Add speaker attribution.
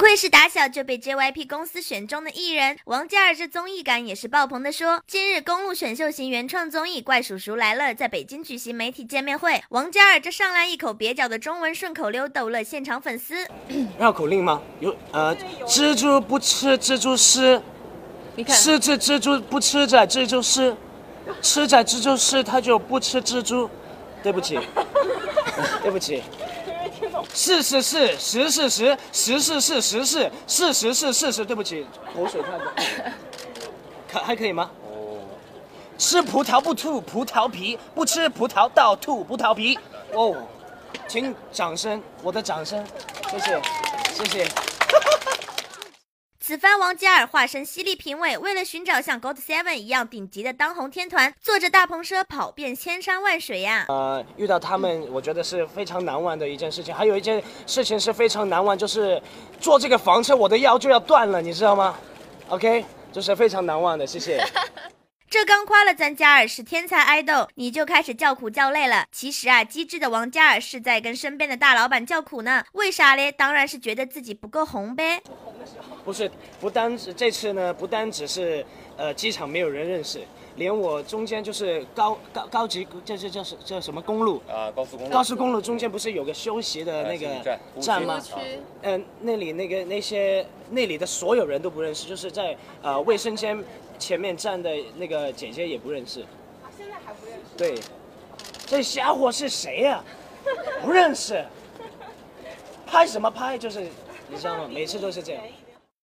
Speaker 1: 愧是打小就被 JYP 公司选中的艺人，王嘉尔这综艺感也是爆棚的说。今日公路选秀型原创综艺《怪叔叔来了》在北京举行媒体见面会，王嘉尔这上来一口蹩脚的中文顺口溜逗乐现场粉丝。
Speaker 2: 绕口令吗？有呃，蜘蛛不吃蜘蛛丝，你看吃着蜘蛛不吃着蜘蛛丝，吃着蜘蛛丝它就不吃蜘蛛。对不起，对不起。四是四，十是十，十是是十是，四十是事实。对不起，口水太多。可 还可以吗？哦。吃葡萄不吐葡萄皮，不吃葡萄倒吐葡萄皮。哦，请掌声，我的掌声，谢谢，谢谢。
Speaker 1: 此番王嘉尔化身犀利评委，为了寻找像 God Seven 一样顶级的当红天团，坐着大篷车跑遍千山万水呀。
Speaker 2: 呃，遇到他们，我觉得是非常难忘的一件事情。还有一件事情是非常难忘，就是坐这个房车，我的腰就要断了，你知道吗？OK，就是非常难忘的，谢谢。
Speaker 1: 这刚夸了咱嘉尔是天才爱豆，你就开始叫苦叫累了。其实啊，机智的王嘉尔是在跟身边的大老板叫苦呢。为啥嘞？当然是觉得自己不够红呗。
Speaker 2: 不是，不单是这次呢，不单只是呃机场没有人认识，连我中间就是高高高级，这这叫什叫什么公路
Speaker 3: 啊？高速公路。
Speaker 2: 高速公路中间不是有个休息的那个站吗？嗯，那里那个那些那里的所有人都不认识，就是在呃卫生间。前面站的那个姐姐也不认识，
Speaker 4: 啊，现在还不认识？
Speaker 2: 对，这家伙是谁呀？不认识，拍什么拍？就是你知道吗？每次都是这样。